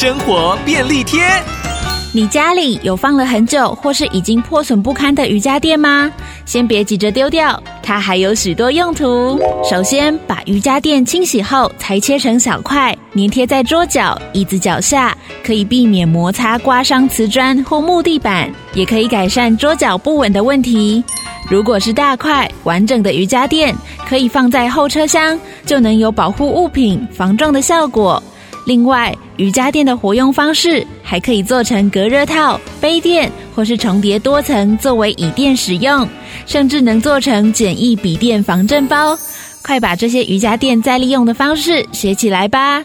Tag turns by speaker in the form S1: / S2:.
S1: 生活便利贴。
S2: 你家里有放了很久或是已经破损不堪的瑜伽垫吗？先别急着丢掉，它还有许多用途。首先，把瑜伽垫清洗后裁切成小块，粘贴在桌角、椅子脚下，可以避免摩擦刮伤瓷砖或木地板，也可以改善桌脚不稳的问题。如果是大块完整的瑜伽垫，可以放在后车厢，就能有保护物品防撞的效果。另外，瑜伽垫的活用方式还可以做成隔热套、杯垫，或是重叠多层作为椅垫使用，甚至能做成简易笔垫防震包。快把这些瑜伽垫再利用的方式学起来吧！